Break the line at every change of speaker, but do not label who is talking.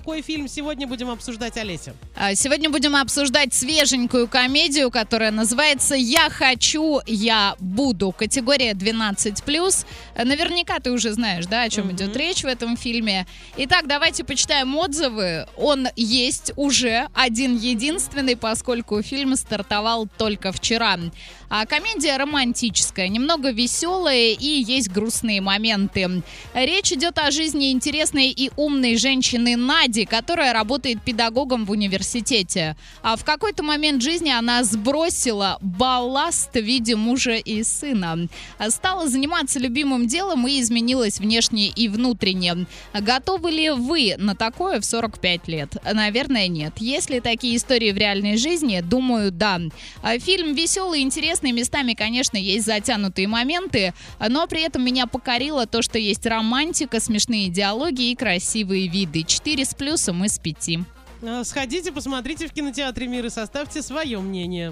какой фильм сегодня будем обсуждать, Олеся?
А, Сегодня будем обсуждать свеженькую комедию, которая называется «Я хочу, я буду». Категория 12+. Наверняка ты уже знаешь, да, о чем идет речь в этом фильме. Итак, давайте почитаем отзывы. Он есть уже один-единственный, поскольку фильм стартовал только вчера. А комедия романтическая, немного веселая и есть грустные моменты. Речь идет о жизни интересной и умной женщины Нади, которая работает педагогом в университете. А в какой-то момент жизни она сбросила балласт в виде мужа и сына. Стала заниматься любимым делом и изменилась внешне и внутренне. Готовы ли вы на такое в 45 лет? Наверное, нет. Есть ли такие истории в реальной жизни? Думаю, да. Фильм веселый, интересный, местами, конечно, есть затянутые моменты, но при этом меня покорило то, что есть романтика, смешные диалоги и красивые виды. 4 с плюсом из 5.
Э, Сходите, посмотрите в кинотеатре «Мир» и составьте свое мнение.